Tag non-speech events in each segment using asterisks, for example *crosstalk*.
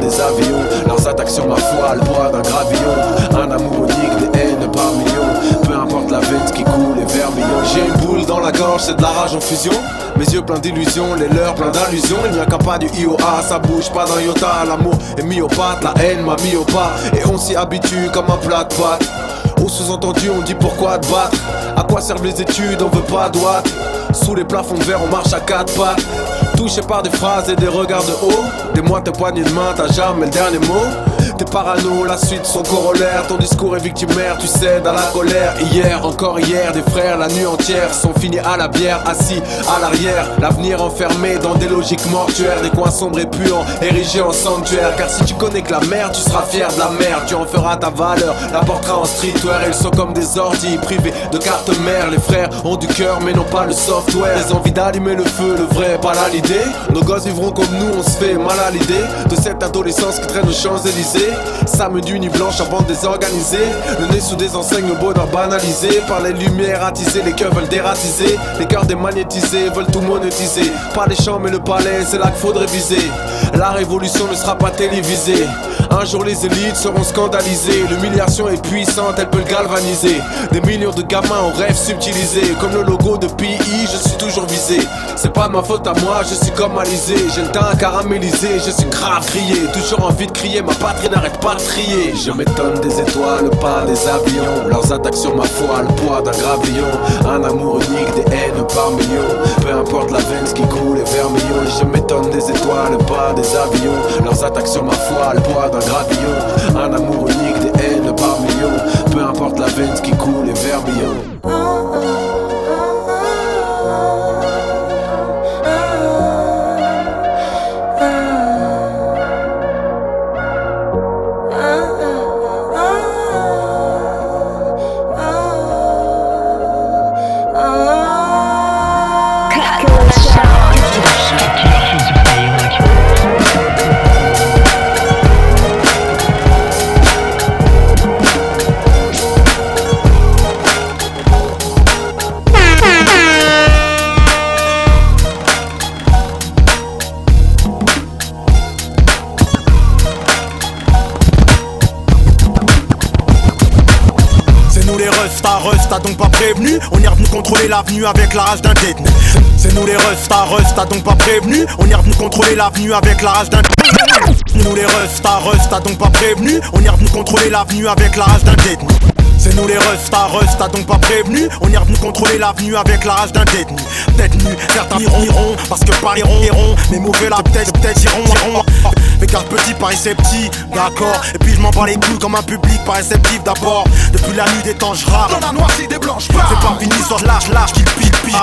des avions. Leurs attaques sur ma foi, le poids d'un gravillon. Un amour unique, des haines par millions. Peu importe la veine, qui coule est vermillon. J'ai une boule dans la gorge, c'est de la rage en fusion. Mes yeux pleins d'illusions, les leurs pleins d'allusions. Il n'y a qu'un pas du IOA, ça bouge pas d'un iota. L'amour est pas, la haine m'a mis au pas. Et on s'y habitue comme un plat de pâtes. Au sous-entendu, on dit pourquoi te battre? À quoi servent les études, on veut pas de Sous les plafonds de verre, on marche à quatre pattes. Touché par des phrases et des regards de haut. Des moites poignées de main, t'as jamais le dernier mot. T'es parano, la suite son corollaire. Ton discours est victimaire, tu cèdes à la colère. Hier, encore hier, des frères, la nuit entière sont finis à la bière, assis à l'arrière. L'avenir enfermé dans des logiques mortuaires, des coins sombres et puants, érigés en sanctuaire. Car si tu connais que la mer, tu seras fier de la mer. Tu en feras ta valeur, la portera en streetwear. Ils sont comme des ordi privés de cartes mères. Les frères ont du cœur, mais non pas le software. Les envies d'allumer le feu, le vrai, pas la l'idée. Nos gosses vivront comme nous, on se fait mal à l'idée de cette adolescence qui traîne aux Champs-Élysées. Samedi nuit blanche avant désorganisée Le nez sous des enseignes, le bonheur banalisé. Par les lumières attisées, les cœurs veulent dératiser. Les cœurs démagnétisés veulent tout monétiser. Pas les champs mais le palais, c'est là qu'il faudrait viser. La révolution ne sera pas télévisée un jour les élites seront scandalisées. L'humiliation est puissante, elle peut le galvaniser. Des millions de gamins ont rêve subtilisé. Comme le logo de PI, je suis toujours visé. C'est pas ma faute à moi, je suis comme Alizé. J'ai le teint caramélisé, je suis grave crié Toujours envie de crier, ma patrie n'arrête pas de trier. Je m'étonne des étoiles, pas des avions. Leurs attaques sur ma foi, le poids d'un gravillon Un amour unique, des haines par millions. Peu importe la veine, ce qui coule est vermillon. Je m'étonne des étoiles, pas des avions. Leurs attaques sur ma foi, le poids d'un gravillon Un amour unique, des haines par millions Peu importe la veine, qui coule est vermillon On est revenu contrôler l'avenue avec la rage d'un détenu. C'est nous les Rust, t'as donc pas prévenu. On est revenu contrôler l'avenue avec la rage d'un Nous les Rust, t'as donc pas prévenu. On est revenu contrôler l'avenue avec la rage d'un détenu. C'est nous les Rust, Rust, t'as donc pas prévenu. On est revenu contrôler l'avenue avec la rage d'un détenu. Détenu, certains iront, Parce que pas iront, iront Mais mauvais la tête, peut-être iront Mais car petit par réceptif, d'accord. Et puis je m'en bats les couilles comme un public par réceptif d'abord. Depuis la nuit des temps je rappe. Dans la noircie des blanches C'est pas fini, soit lâche, lâche, qu'il pique, pique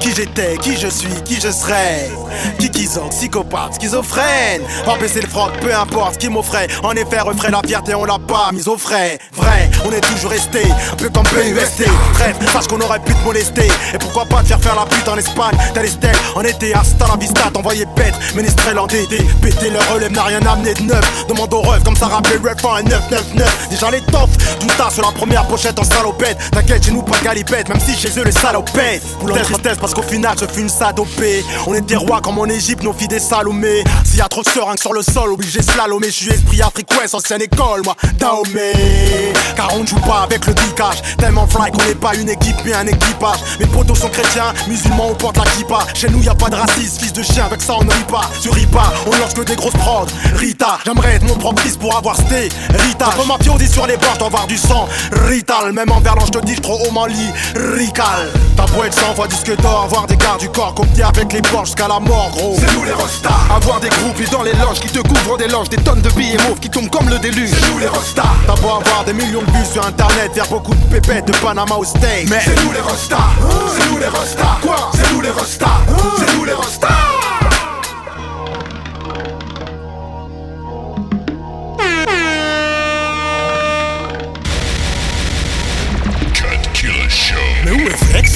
Qui j'étais, qui je suis, qui je serai Qui qui psychopathe, schizophrène. Pas baisser le froc, peu importe ce qui m'offrait. En effet, refrait la fierté, on l'a pas mise au frais. Vrai, on est toujours resté, un peu comme PUST. Bref, sache qu'on aurait pu te molester. Et pourquoi pas te faire faire la pute en Espagne, tel Estelle, en été, hasta la vista, t'envoyer bête, ménestrel en DD. Péter le relève n'a rien amené de neuf. Demande au rêve, comme ça rappelait Ref en 999. Déjà les toffes, tout tas sur la première pochette en salopette. T'inquiète, chez nous pas galipette, même si chez eux les salopette. Pour leur tristesse, parce qu'au final, je fus une sadopée. On est des rois comme en Égypte, nos filles des salomés. S'il y a trop de seringues sur le sol, obligé slalom. Je suis esprit africain, ancienne école, moi, Dahomey. Car on joue pas avec le dicage Tellement fly qu'on n'est pas une équipe mais un équipage Mes potos sont chrétiens, musulmans on porte la kippa Chez nous y a pas de racisme, fils de chien avec ça on ne rit pas Sur pas, on lance que des grosses Rita, j'aimerais être mon propre fils pour avoir sté Rita, comme ma dit sur les bords, je avoir du sang Rital, même en verlan je te dis je trop haut lit Rical, ta beau être 100 fois disque d'or Avoir des gardes du corps comme avec les porches jusqu'à la mort gros. C'est nous les rostas Avoir des groupes dans les loges qui te couvrent des loges Des tonnes de billets mauves qui tombent comme le déluge. C'est nous les rostas T'as beau avoir des millions de vues sur internet Faire beaucoup de pépettes de Panama au steak Mais c'est nous les rostas C'est nous les rostas Quoi? C'est nous les rostas C'est nous les rostas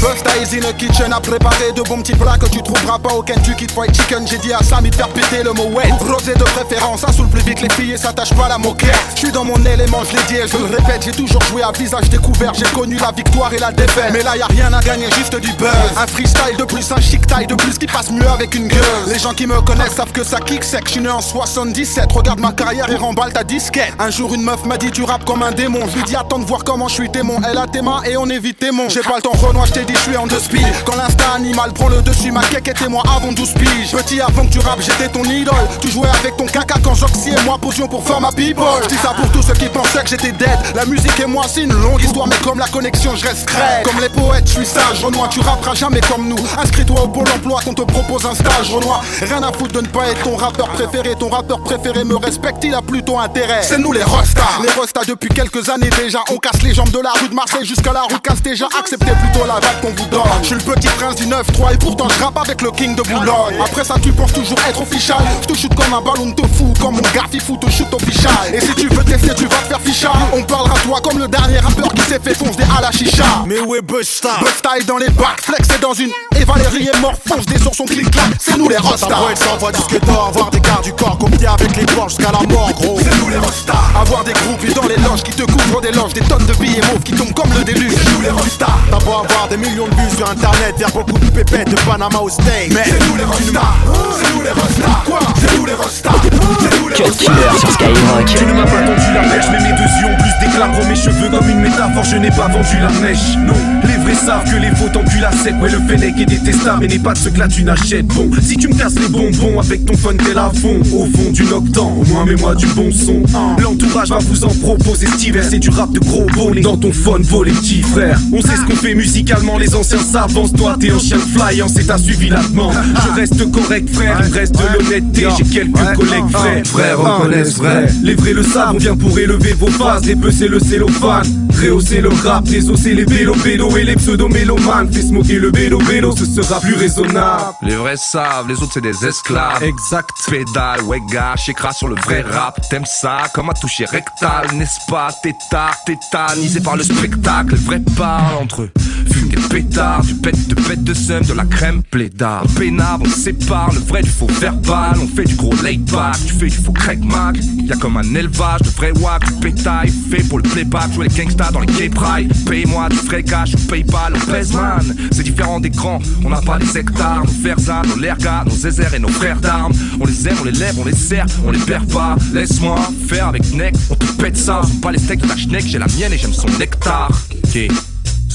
First Eyes in the kitchen a préparé de bons petits plats que tu trouveras pas au Kentucky Fried Chicken. J'ai dit à Samy de faire péter le mot wet. Rosé de préférence, ça saoule plus vite les filles et s'attache pas à la moquette. Je suis dans mon élément, je l'ai dit et je le répète. J'ai toujours joué à visage découvert, j'ai connu la victoire et la défaite. Mais là y a rien à gagner, juste du buzz. Un freestyle de plus, un chic taille de plus qui passe mieux avec une gueule. Les gens qui me connaissent savent que ça kick sec. Je suis né en 77, regarde ma carrière et remballe ta disquette. Un jour une meuf m'a dit tu rappes comme un démon. Je lui dis attends de voir comment je suis démon. Elle a tes mains et on évite tes J'ai pas le temps Renoir, je suis en deux speed. Quand l'instinct animal prend le dessus, ma quéque était moi avant 12 piges. Petit avant que tu rappes, j'étais ton idole. Tu jouais avec ton caca quand Joxy et moi posions pour faire ma people. Dis ça pour tous ceux qui pensaient que j'étais dead. La musique et moi c'est une longue histoire, mais comme la connexion, je reste crème. Comme les poètes, je suis sage. Renoir, tu rapperas jamais comme nous. Inscris-toi au pôle emploi qu'on te propose un stage. Renoir, rien à foutre de ne pas être ton rappeur préféré. Ton rappeur préféré me respecte, il a plutôt intérêt. C'est nous les Rostas. Les Rostas depuis quelques années déjà. On casse les jambes de la rue de Marseille jusqu'à la rue casse déjà. Acceptez plutôt la vague Je suis le petit prince du 9-3 et pourtant je rappe avec le king de Boulogne. Après ça, tu penses toujours être official. Je te shoot comme un ballon de fou, comme mon gars fou te shoot official. Et si tu veux tester, tu vas te faire ficha. On parlera toi comme le dernier rappeur qui s'est fait foncer à la chicha. Mais où est Busta Busta est dans les bacs, flex est dans une. Et Valérie est mort, fonce des sur son clic clac. C'est nous les Rostas. S'envoie disque d'or, avoir des gardes du corps, copier avec les poches jusqu'à la mort, gros. C'est nous les Rostas. Avoir des groupes dans les loges qui te couvrent des loges, des tonnes de billets mauves qui tombent comme le déluge. C'est nous les Rostas. T'as beau avoir des millions de vues sur internet, faire beaucoup de pépettes de Panama au steak. Mais c'est nous les Rostas. C'est nous les Rostas. Quoi je n'ai pas vendu la mèche. Non, les vrais savent que les faux t'enculent la sec. Ouais, le Fennec est détestable, mais n'est pas de ce que là tu n'achètes. Bon, si tu me casses les bonbons avec ton fun t'es la fond, au fond du octan, au moins mets-moi du bon son. L'entourage va vous en proposer cet hiver, c'est du rap de gros bonnet. Dans ton phone, vos les petits frères. On sait ce qu'on fait musicalement, les anciens s'avancent. Toi, t'es un chien flyant, c'est t'as suivi la demande. Je reste correct, frère, il me reste de l'honnêteté. J'ai quelques collègues vrais, frères reconnaissent vrai. Les vrais le savent, on vient pour élever vos phases, dépecer le cellophane. Rehausser le rap, désosser les vélos vélos et les pseudo-mélomanes. Fais smoker le vélo vélo, ce sera plus raisonnable. Les vrais savent, les autres c'est des esclaves. Exact. Pédale, ouais gars, sur le vrai rap. T'aimes ça, comme un toucher rectal, n'est-ce pas? Tétard, tétanisé par le spectacle. Les vrais parlent entre eux. Fume des pétards, du pète de pète de seum, de la crème plédard. Pénard, on sépare le vrai du faux verbal. On fait du gros laid back, tu fais du faux crack mac. Y'a comme un élevage de vrai wack, du pétail fait pour le playback. Jouer les gangsters dans les gay. Paye-moi du frais cash PayPal, on man. C'est différent des grands, on n'a pas les hectares. Nos Versa, nos lergas, nos zézers et nos frères d'armes. On les aime, on les lève, on les sert, on les perd pas. Laisse-moi faire avec Neck, on te pète ça. Pas les steaks de ta schneck, j'ai la mienne et j'aime son nectar.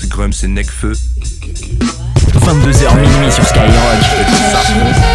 C'est Grum, c'est Necfeu. 22h minuit sur Skyrock.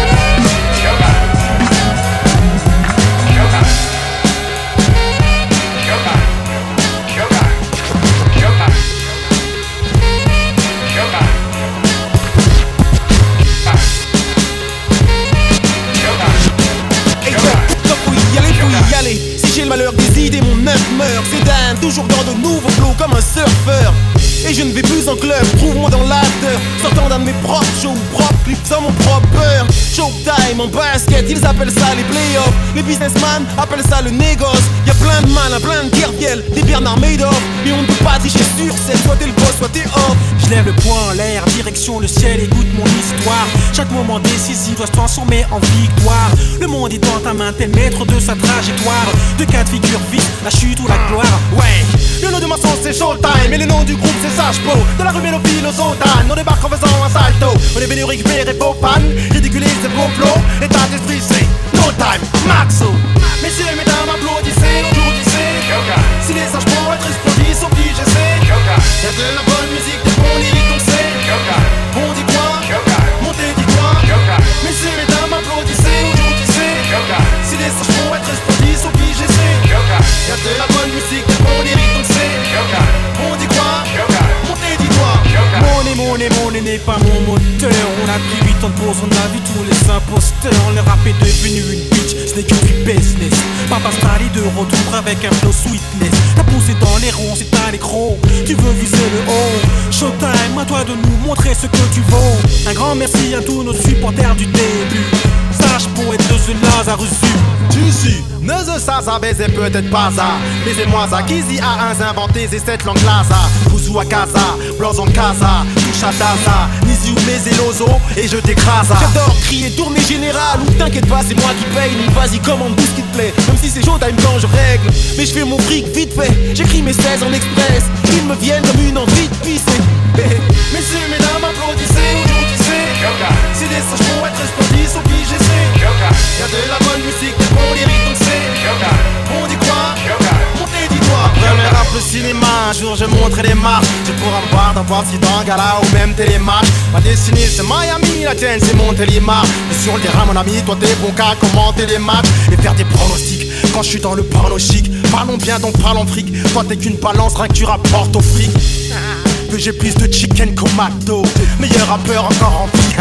Sans mon propre beurre. Showtime en basket, ils appellent ça les playoffs. Les businessmen appellent ça le négoce. Y a plein de malins, plein de guerriels, des Bernard Madoff. Et on ne peut pas tricher sur scène, soit t'es le boss, soit t'es off. Je lève le poing en l'air, direction le ciel, écoute mon histoire. Chaque moment décisif doit se transformer en victoire. Le monde est dans ta main, t'es maître de sa trajectoire. De cas de figure vite, la chute ou la gloire. Ouais, le nom de ma sauce c'est Showtime, et le nom du groupe c'est Sage-Po. De la rue Mélophile aux Sotanes, on débarque en faisant un salto. On est venu vos pannes, ridiculiser vos flots. L'état d'esprit c'est no time, maxo. Messieurs et mesdames, applaudissez, applaudissez. Si les sages explosifs sont obligés, c'est. Y'a de la bonne n'est pas mon moteur. On a pris 8 ans de pause, on a vu tous les imposteurs. Le rap est devenu une bitch, ce n'est que business. Papa Stali de retour avec un flow sweetness. T'as poussé dans les ronds, c'est un écro. Tu veux viser le haut. Showtime, à toi de nous montrer ce que tu vaux. Un grand merci à tous nos supporters du début. Pour être de ce Lazarus Tu suis, ne se ça, ça baiser peut-être pas ça. Baisez-moi ça, Kizzy a un inventé, c'est cette langue là ça. Pousou à casa, en casa, touche à taza, Nizi ou mes et je t'écrase. J'adore crier, tourner général, ou t'inquiète pas, c'est moi qui paye, donc vas-y, commande tout ce qui te plaît. Même si c'est chaud, time quand je règle. Mais je fais mon fric vite fait, j'écris mes 16 en express. Ils me viennent comme une envie de pisser. *laughs* Messieurs, mesdames, applaudissez, applaudissez. Si des sages Y'a de la bonne musique, des bons lyriques, donc c'est. On dit quoi Montez, dis-toi. Premier rap le cinéma, un jour je montrerai les marches. Je pourrais me voir dans voir si dans gala ou même télémarche. Ma destinée c'est Miami, la tienne c'est Montélimar. Et sur le terrain, mon ami, toi t'es bon qu'à commenter les matchs et faire des pronostics. Quand je suis dans le porno chic, parlons bien donc parlons fric. Toi t'es qu'une balance, rien que tu rapportes au fric que j'ai plus de chicken qu'au McDo. Meilleur rappeur encore en vie.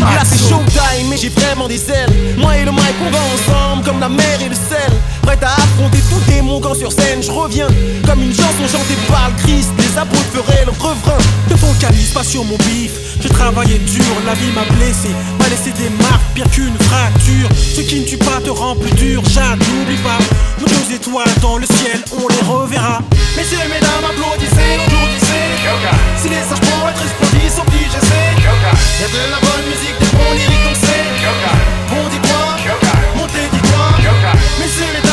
Là c'est showtime, mais j'ai vraiment des ailes. Moi et le mic, on va ensemble comme la mer et le sel. Prête à affronter tout démon quand sur scène je reviens. Comme une chanson chantée par le Christ, des apôtres feraient le refrain. Sur mon bif. J'ai travaillé dur, la vie m'a blessé. M'a laissé des marques, pire qu'une fracture. Ce qui ne tue pas te rend plus dur, Jade, n'oublie pas. Nos deux étoiles dans le ciel, on les reverra. Messieurs, mesdames, applaudissez, applaudissez. Si les sages être explosifs s'obligent, j'essaie Y'a de la bonne musique, des bons lyriques, donc c'est On dit quoi Montez, dis quoi Messieurs,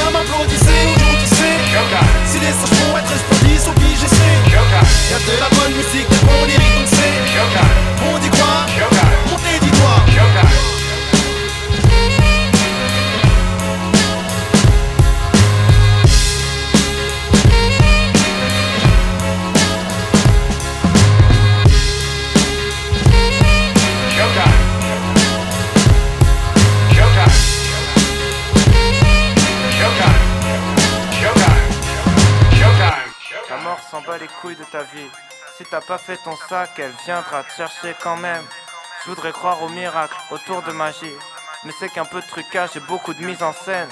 s'en bat les couilles de ta vie. Si t'as pas fait ton sac, elle viendra te chercher quand même. Je voudrais croire au miracle autour de magie. Mais c'est qu'un peu de trucage et beaucoup de mise en scène.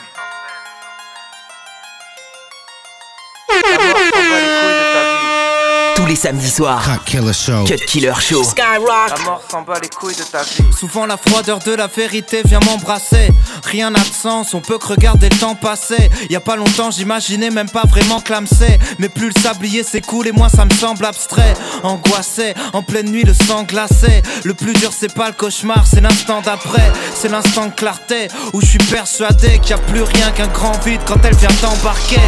Tous les samedis soirs. Cut Killer Show. Cut Killer Show. Skyrock. La mort s'en bat les couilles de ta vie. Souvent la froideur de la vérité vient m'embrasser. Rien n'a de sens, on peut que regarder le temps passer. Y a pas longtemps, j'imaginais même pas vraiment clamser. Mais plus le sablier s'écoule et moins ça me semble abstrait. Angoissé, en pleine nuit, le sang glacé. Le plus dur, c'est pas le cauchemar, c'est l'instant d'après. C'est l'instant de clarté où je suis persuadé qu'il y a plus rien qu'un grand vide quand elle vient t'embarquer.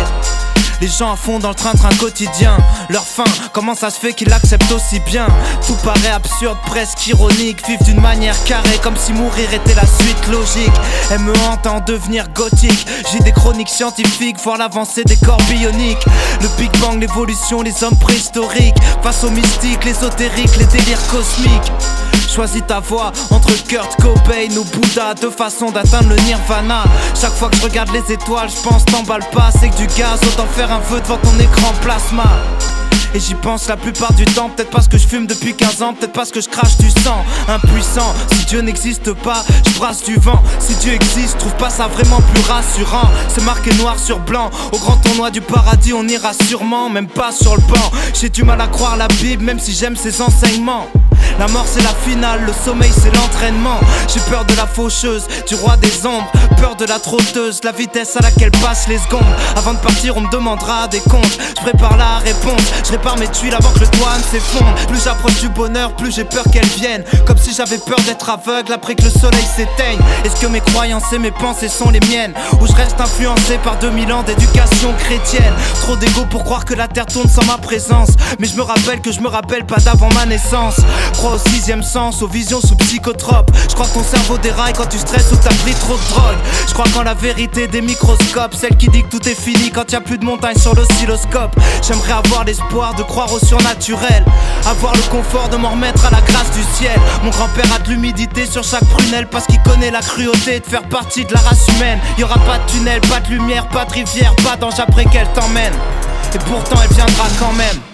Les gens à fond dans le train-train quotidien. Leur fin, comment ça se fait qu'ils l'acceptent aussi bien? Tout paraît absurde, presque ironique. Vivent d'une manière carrée, comme si mourir était la suite logique. Elle me hante en devenir gothique. J'ai des chroniques scientifiques, voir l'avancée des corps bioniques. Le Big Bang, l'évolution, les hommes préhistoriques. Face aux mystiques, l'ésotérique, les délires cosmiques. Choisis ta voie entre Kurt Cobain ou Bouddha, deux façons d'atteindre le nirvana. Chaque fois que je regarde les étoiles, je pense t'emballe pas, c'est que du gaz, autant faire un feu devant ton écran plasma. Et j'y pense la plupart du temps, peut-être parce que je fume depuis 15 ans, peut-être parce que je crache du sang. Impuissant, si Dieu n'existe pas, je brasse du vent. Si Dieu existe, trouve pas ça vraiment plus rassurant. C'est marqué noir sur blanc, au grand tournoi du paradis, on ira sûrement, même pas sur le banc. J'ai du mal à croire la Bible, même si j'aime ses enseignements. La mort c'est la finale, le sommeil c'est l'entraînement. J'ai peur de la faucheuse, du roi des ombres, peur de la trotteuse, la vitesse à laquelle passent les secondes. Avant de partir, on me demandera des comptes. Je prépare la réponse, je répare mes tuiles avant que le toit ne s'effondre. Plus j'approche du bonheur, plus j'ai peur qu'elle vienne. Comme si j'avais peur d'être aveugle après que le soleil s'éteigne. Est-ce que mes croyances et mes pensées sont les miennes? Ou je reste influencé par 2000 ans d'éducation chrétienne? Trop d'ego pour croire que la terre tourne sans ma présence. Mais je me rappelle que je me rappelle pas d'avant ma naissance crois au sixième sens, aux visions sous psychotrope. Je crois que ton cerveau déraille quand tu stresses ou t'as pris trop de drogue. Je crois qu'en la vérité des microscopes, celle qui dit que tout est fini quand y a plus de montagnes sur l'oscilloscope. J'aimerais avoir l'espoir de croire au surnaturel, avoir le confort de m'en remettre à la grâce du ciel. Mon grand-père a de l'humidité sur chaque prunelle parce qu'il connaît la cruauté de faire partie de la race humaine. Y aura pas de tunnel, pas de lumière, pas de rivière, pas d'ange après qu'elle t'emmène. Et pourtant elle viendra quand même.